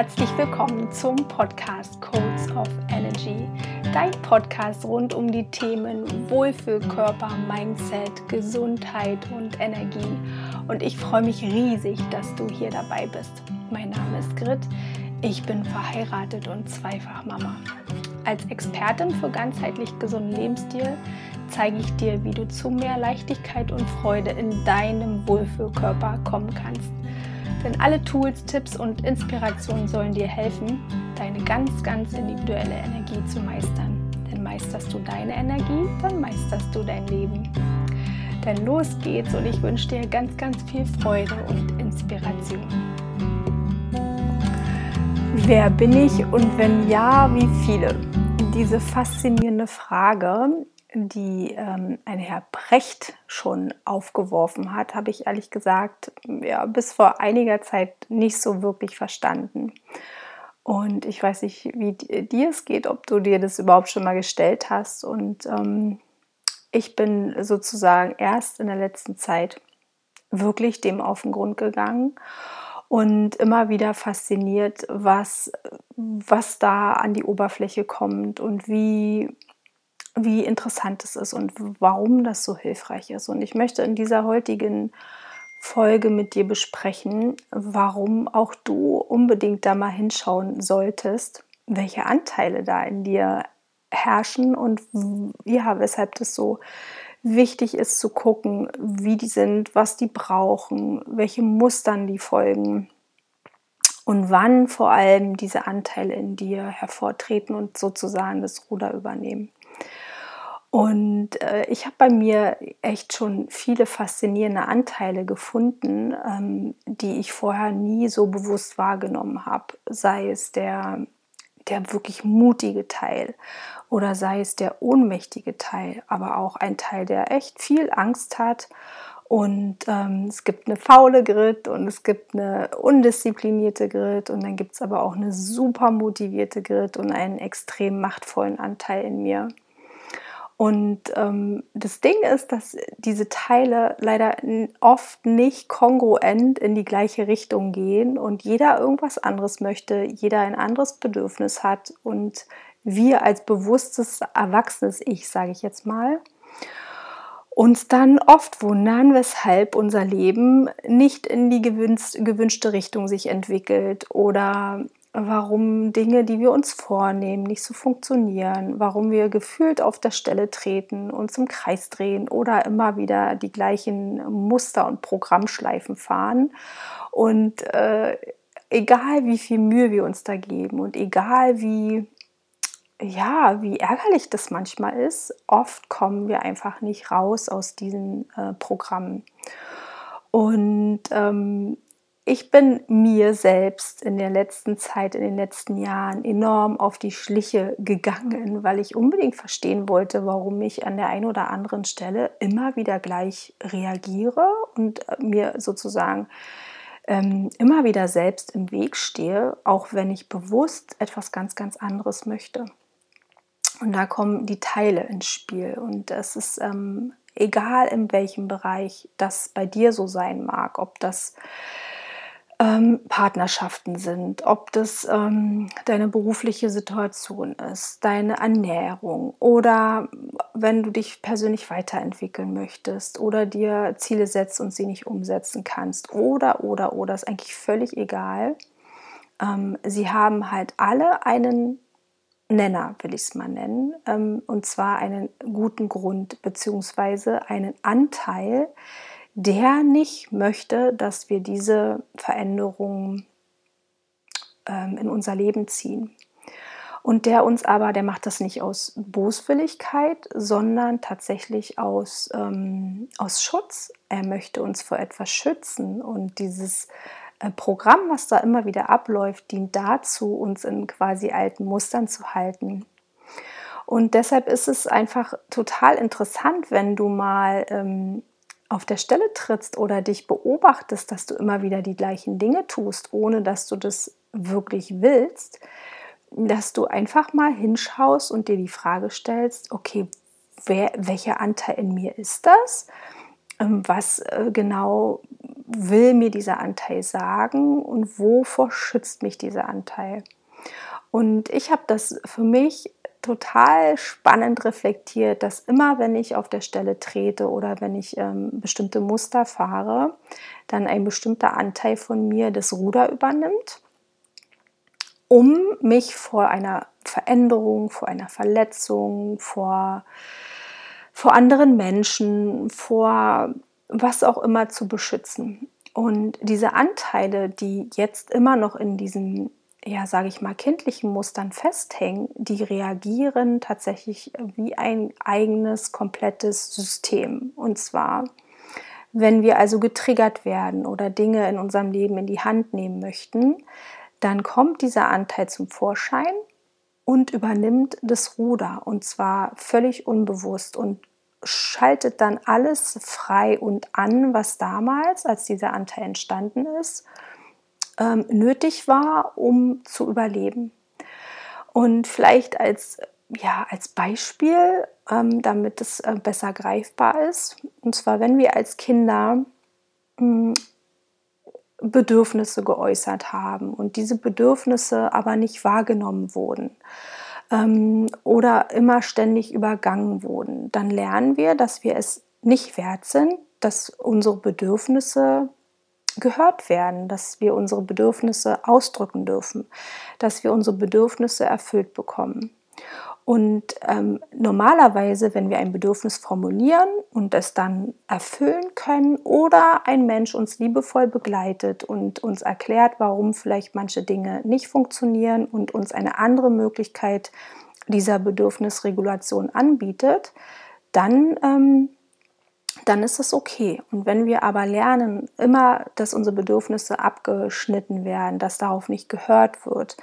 herzlich willkommen zum Podcast Codes of Energy, dein Podcast rund um die Themen Wohlfühlkörper, Mindset, Gesundheit und Energie. Und ich freue mich riesig, dass du hier dabei bist. Mein Name ist Grit, ich bin verheiratet und zweifach Mama. Als Expertin für ganzheitlich gesunden Lebensstil zeige ich dir, wie du zu mehr Leichtigkeit und Freude in deinem Wohlfühlkörper kommen kannst. Denn alle Tools, Tipps und Inspirationen sollen dir helfen, deine ganz, ganz individuelle Energie zu meistern. Denn meisterst du deine Energie, dann meisterst du dein Leben. Denn los geht's und ich wünsche dir ganz, ganz viel Freude und Inspiration. Wer bin ich und wenn ja, wie viele? Diese faszinierende Frage die ähm, ein Herr Brecht schon aufgeworfen hat, habe ich ehrlich gesagt ja, bis vor einiger Zeit nicht so wirklich verstanden. Und ich weiß nicht, wie dir es geht, ob du dir das überhaupt schon mal gestellt hast. Und ähm, ich bin sozusagen erst in der letzten Zeit wirklich dem auf den Grund gegangen und immer wieder fasziniert, was, was da an die Oberfläche kommt und wie wie interessant es ist und warum das so hilfreich ist. Und ich möchte in dieser heutigen Folge mit dir besprechen, warum auch du unbedingt da mal hinschauen solltest, welche Anteile da in dir herrschen und ja, weshalb das so wichtig ist zu gucken, wie die sind, was die brauchen, welche Mustern die folgen und wann vor allem diese Anteile in dir hervortreten und sozusagen das Ruder übernehmen. Und äh, ich habe bei mir echt schon viele faszinierende Anteile gefunden, ähm, die ich vorher nie so bewusst wahrgenommen habe. Sei es der, der wirklich mutige Teil oder sei es der ohnmächtige Teil, aber auch ein Teil, der echt viel Angst hat. Und ähm, es gibt eine faule Grit und es gibt eine undisziplinierte Grit und dann gibt es aber auch eine super motivierte Grit und einen extrem machtvollen Anteil in mir. Und ähm, das Ding ist, dass diese Teile leider oft nicht kongruent in die gleiche Richtung gehen und jeder irgendwas anderes möchte, jeder ein anderes Bedürfnis hat und wir als bewusstes, erwachsenes Ich, sage ich jetzt mal, uns dann oft wundern, weshalb unser Leben nicht in die gewünschte Richtung sich entwickelt oder warum Dinge, die wir uns vornehmen, nicht so funktionieren, warum wir gefühlt auf der Stelle treten, uns im Kreis drehen oder immer wieder die gleichen Muster und Programmschleifen fahren. Und äh, egal wie viel Mühe wir uns da geben und egal wie ja, wie ärgerlich das manchmal ist, oft kommen wir einfach nicht raus aus diesen äh, Programmen. Und ähm, ich bin mir selbst in der letzten Zeit, in den letzten Jahren enorm auf die Schliche gegangen, weil ich unbedingt verstehen wollte, warum ich an der einen oder anderen Stelle immer wieder gleich reagiere und äh, mir sozusagen ähm, immer wieder selbst im Weg stehe, auch wenn ich bewusst etwas ganz, ganz anderes möchte. Und da kommen die Teile ins Spiel. Und es ist ähm, egal, in welchem Bereich das bei dir so sein mag, ob das ähm, Partnerschaften sind, ob das ähm, deine berufliche Situation ist, deine Ernährung oder wenn du dich persönlich weiterentwickeln möchtest oder dir Ziele setzt und sie nicht umsetzen kannst oder, oder, oder, ist eigentlich völlig egal. Ähm, sie haben halt alle einen Nenner, will ich es mal nennen, ähm, und zwar einen guten Grund beziehungsweise einen Anteil, der nicht möchte, dass wir diese Veränderungen ähm, in unser Leben ziehen. Und der uns aber, der macht das nicht aus Boswilligkeit, sondern tatsächlich aus, ähm, aus Schutz. Er möchte uns vor etwas schützen. Und dieses äh, Programm, was da immer wieder abläuft, dient dazu, uns in quasi alten Mustern zu halten. Und deshalb ist es einfach total interessant, wenn du mal ähm, auf der Stelle trittst oder dich beobachtest, dass du immer wieder die gleichen Dinge tust, ohne dass du das wirklich willst, dass du einfach mal hinschaust und dir die Frage stellst, okay, wer, welcher Anteil in mir ist das? Ähm, was äh, genau will mir dieser Anteil sagen und wovor schützt mich dieser Anteil? Und ich habe das für mich total spannend reflektiert, dass immer, wenn ich auf der Stelle trete oder wenn ich ähm, bestimmte Muster fahre, dann ein bestimmter Anteil von mir das Ruder übernimmt, um mich vor einer Veränderung, vor einer Verletzung, vor, vor anderen Menschen, vor was auch immer zu beschützen. Und diese Anteile, die jetzt immer noch in diesen ja, sage ich mal, kindlichen Mustern festhängen, die reagieren tatsächlich wie ein eigenes, komplettes System. Und zwar, wenn wir also getriggert werden oder Dinge in unserem Leben in die Hand nehmen möchten, dann kommt dieser Anteil zum Vorschein und übernimmt das Ruder und zwar völlig unbewusst und schaltet dann alles frei und an, was damals, als dieser Anteil entstanden ist, ähm, nötig war, um zu überleben. Und vielleicht als, ja, als Beispiel, ähm, damit es äh, besser greifbar ist, und zwar wenn wir als Kinder mh, hm, Bedürfnisse geäußert haben und diese Bedürfnisse aber nicht wahrgenommen wurden ähm, oder immer ständig übergangen wurden, dann lernen wir, dass wir es nicht wert sind, dass unsere Bedürfnisse gehört werden, dass wir unsere Bedürfnisse ausdrücken dürfen, dass wir unsere Bedürfnisse erfüllt bekommen. Und ähm, normalerweise, wenn wir ein Bedürfnis formulieren und es dann erfüllen können oder ein Mensch uns liebevoll begleitet und uns erklärt, warum vielleicht manche Dinge nicht funktionieren und uns eine andere Möglichkeit dieser Bedürfnisregulation anbietet, dann ähm, dann ist es okay. Und wenn wir aber lernen, immer, dass unsere Bedürfnisse abgeschnitten werden, dass darauf nicht gehört wird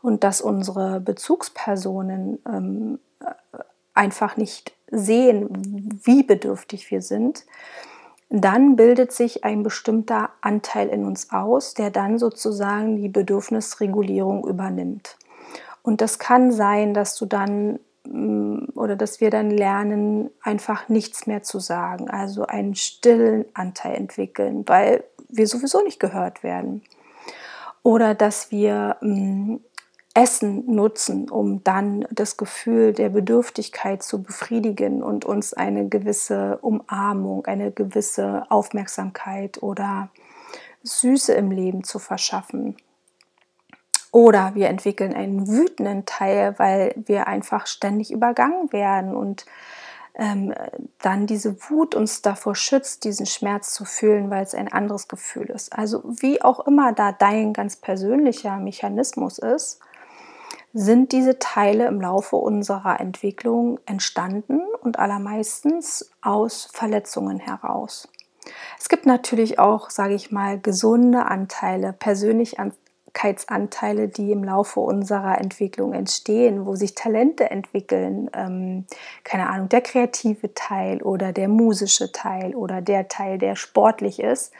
und dass unsere Bezugspersonen ähm, einfach nicht sehen, wie bedürftig wir sind, dann bildet sich ein bestimmter Anteil in uns aus, der dann sozusagen die Bedürfnisregulierung übernimmt. Und das kann sein, dass du dann oder dass wir dann lernen, einfach nichts mehr zu sagen, also einen stillen Anteil entwickeln, weil wir sowieso nicht gehört werden. Oder dass wir mm, Essen nutzen, um dann das Gefühl der Bedürftigkeit zu befriedigen und uns eine gewisse Umarmung, eine gewisse Aufmerksamkeit oder Süße im Leben zu verschaffen. Oder wir entwickeln einen wütenden Teil, weil wir einfach ständig übergangen werden und ähm, dann diese Wut uns davor schützt, diesen Schmerz zu fühlen, weil es ein anderes Gefühl ist. Also wie auch immer da dein ganz persönlicher Mechanismus ist, sind diese Teile im Laufe unserer Entwicklung entstanden und allermeistens aus Verletzungen heraus. Es gibt natürlich auch, sage ich mal, gesunde Anteile, persönlich Persönlichkeitsanteile, die im Laufe unserer Entwicklung entstehen, wo sich Talente entwickeln, ähm, keine Ahnung, der kreative Teil oder der musische Teil oder der Teil, der sportlich ist.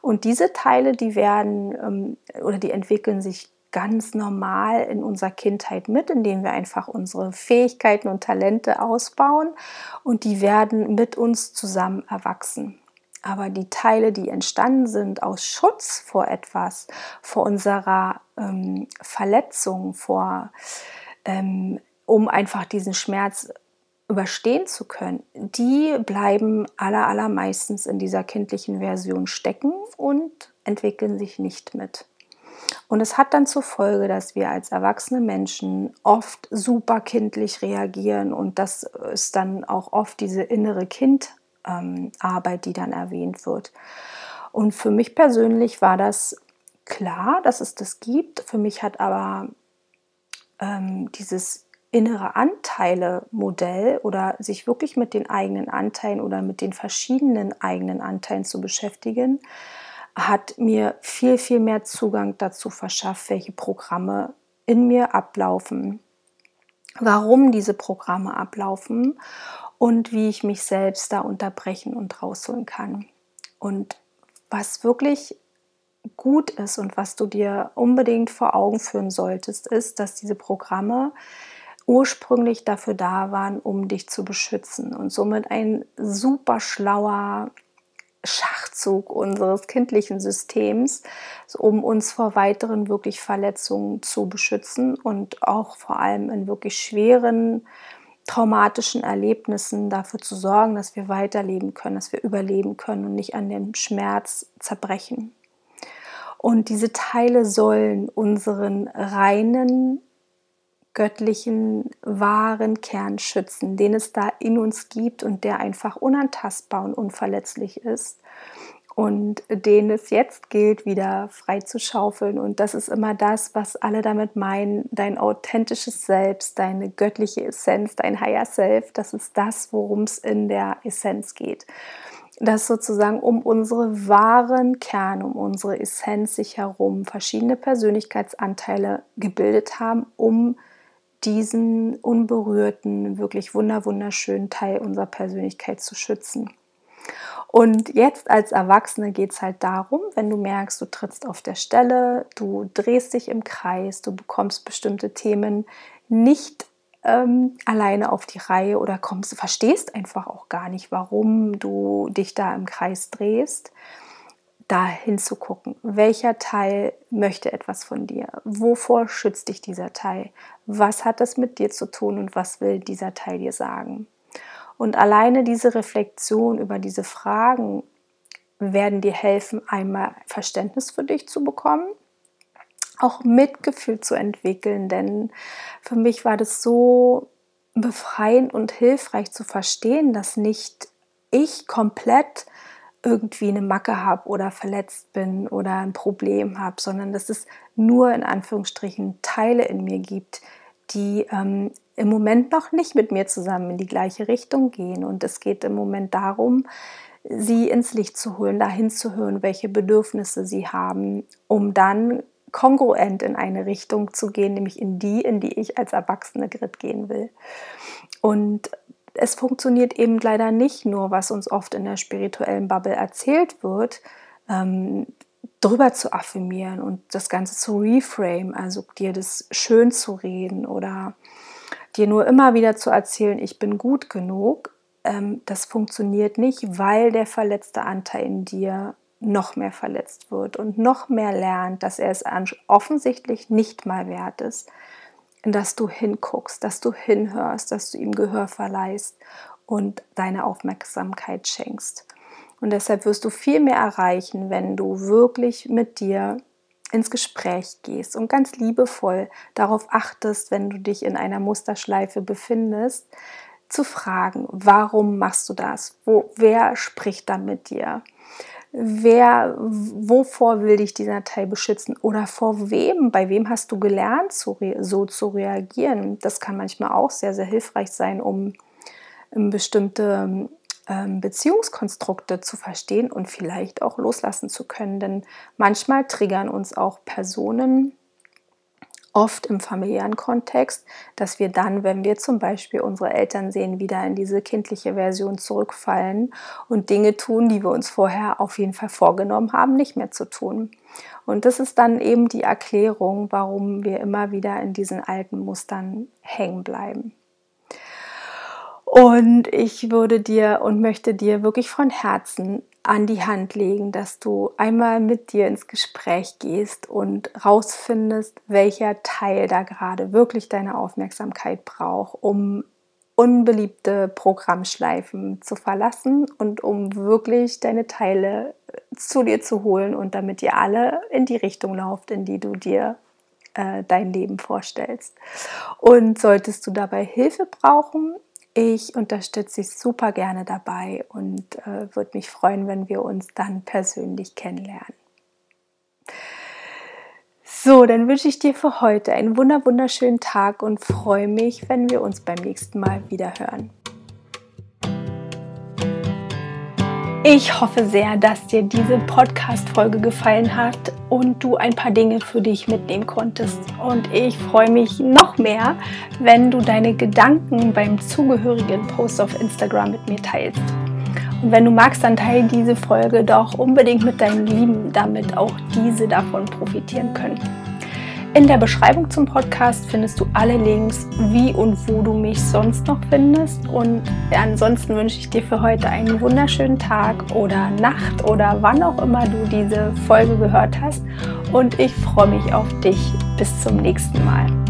Und diese Teile, die werden ähm, oder die entwickeln sich ganz normal in unserer Kindheit mit, indem wir einfach unsere Fähigkeiten und Talente ausbauen und die werden mit uns zusammen erwachsen. Aber die Teile, die entstanden sind aus Schutz vor etwas, vor unserer ähm, Verletzung, vor, ähm, um einfach diesen Schmerz überstehen zu können, die bleiben aller, allermeistens in dieser kindlichen Version stecken und entwickeln sich nicht mit. Und es hat dann zur Folge, dass wir als erwachsene Menschen oft super kindlich reagieren und das ist dann auch oft diese innere Kind ähm, Arbeit, die dann erwähnt wird. Und für mich persönlich war das klar, dass es das gibt. Für mich hat aber ähm, dieses innere Anteile-Modell oder sich wirklich mit den eigenen Anteilen oder mit den verschiedenen eigenen Anteilen zu beschäftigen, hat mir viel, viel mehr Zugang dazu verschafft, welche Programme in mir ablaufen, warum diese Programme ablaufen und wie ich mich selbst da unterbrechen und rausholen kann. Und was wirklich gut ist und was du dir unbedingt vor Augen führen solltest, ist, dass diese Programme ursprünglich dafür da waren, um dich zu beschützen und somit ein super schlauer Schachzug unseres kindlichen Systems, um uns vor weiteren wirklich Verletzungen zu beschützen und auch vor allem in wirklich schweren traumatischen Erlebnissen dafür zu sorgen, dass wir weiterleben können, dass wir überleben können und nicht an dem Schmerz zerbrechen. Und diese Teile sollen unseren reinen, göttlichen, wahren Kern schützen, den es da in uns gibt und der einfach unantastbar und unverletzlich ist und den es jetzt gilt, wieder frei zu schaufeln. Und das ist immer das, was alle damit meinen, dein authentisches Selbst, deine göttliche Essenz, dein Higher Self, das ist das, worum es in der Essenz geht. Dass sozusagen um unsere wahren Kerne, um unsere Essenz sich herum verschiedene Persönlichkeitsanteile gebildet haben, um diesen unberührten, wirklich wunderschönen Teil unserer Persönlichkeit zu schützen. Und jetzt als Erwachsene geht es halt darum, wenn du merkst, du trittst auf der Stelle, du drehst dich im Kreis, du bekommst bestimmte Themen nicht ähm, alleine auf die Reihe oder kommst, verstehst einfach auch gar nicht, warum du dich da im Kreis drehst, da hinzugucken. Welcher Teil möchte etwas von dir? Wovor schützt dich dieser Teil? Was hat das mit dir zu tun und was will dieser Teil dir sagen? Und alleine diese Reflexion über diese Fragen werden dir helfen, einmal Verständnis für dich zu bekommen, auch Mitgefühl zu entwickeln, denn für mich war das so befreiend und hilfreich zu verstehen, dass nicht ich komplett irgendwie eine Macke habe oder verletzt bin oder ein Problem habe, sondern dass es nur in Anführungsstrichen Teile in mir gibt, die ähm, im Moment noch nicht mit mir zusammen in die gleiche Richtung gehen. Und es geht im Moment darum, sie ins Licht zu holen, dahin zu hören, welche Bedürfnisse sie haben, um dann kongruent in eine Richtung zu gehen, nämlich in die, in die ich als Erwachsene Grit gehen will. Und es funktioniert eben leider nicht nur, was uns oft in der spirituellen Bubble erzählt wird, ähm, drüber zu affirmieren und das Ganze zu reframe, also dir das schön zu reden oder dir nur immer wieder zu erzählen, ich bin gut genug, ähm, das funktioniert nicht, weil der verletzte Anteil in dir noch mehr verletzt wird und noch mehr lernt, dass er es offensichtlich nicht mal wert ist, dass du hinguckst, dass du hinhörst, dass du ihm Gehör verleihst und deine Aufmerksamkeit schenkst. Und deshalb wirst du viel mehr erreichen, wenn du wirklich mit dir ins Gespräch gehst und ganz liebevoll darauf achtest, wenn du dich in einer Musterschleife befindest, zu fragen, warum machst du das? Wo, wer spricht da mit dir? Wer, wovor will dich dieser Teil beschützen? Oder vor wem? Bei wem hast du gelernt, so, zu reagieren? Das kann manchmal auch sehr, sehr hilfreich sein, um bestimmte Beziehungskonstrukte zu verstehen und vielleicht auch loslassen zu können. Denn manchmal triggern uns auch Personen, oft im familiären Kontext, dass wir dann, wenn wir zum Beispiel unsere Eltern sehen, wieder in diese kindliche Version zurückfallen und Dinge tun, die wir uns vorher auf jeden Fall vorgenommen haben, nicht mehr zu tun. Und das ist dann eben die Erklärung, warum wir immer wieder in diesen alten Mustern hängen bleiben. Und ich würde dir und möchte dir wirklich von Herzen an die Hand legen, dass du einmal mit dir ins Gespräch gehst und rausfindest, welcher Teil da gerade wirklich deine Aufmerksamkeit braucht, um unbeliebte Programmschleifen zu verlassen und um wirklich deine Teile zu dir zu holen und damit ihr alle in die Richtung lauft, in die du dir äh, dein Leben vorstellst. Und solltest du dabei Hilfe brauchen, ich unterstütze dich super gerne dabei und äh, würde mich freuen, wenn wir uns dann persönlich kennenlernen. So, dann wünsche ich dir für heute einen wunderschönen Tag und freue mich, wenn wir uns beim nächsten Mal wieder hören. Ich hoffe sehr, dass dir diese Podcast-Folge gefallen hat und du ein paar Dinge für dich mitnehmen konntest. Und ich freue mich noch mehr, wenn du deine Gedanken beim zugehörigen Post auf Instagram mit mir teilst. Und wenn du magst, dann teile diese Folge doch unbedingt mit deinen Lieben, damit auch diese davon profitieren können. In der Beschreibung zum Podcast findest du alle Links, wie und wo du mich sonst noch findest. Und ansonsten wünsche ich dir für heute einen wunderschönen Tag oder Nacht oder wann auch immer du diese Folge gehört hast. Und ich freue mich auf dich. Bis zum nächsten Mal.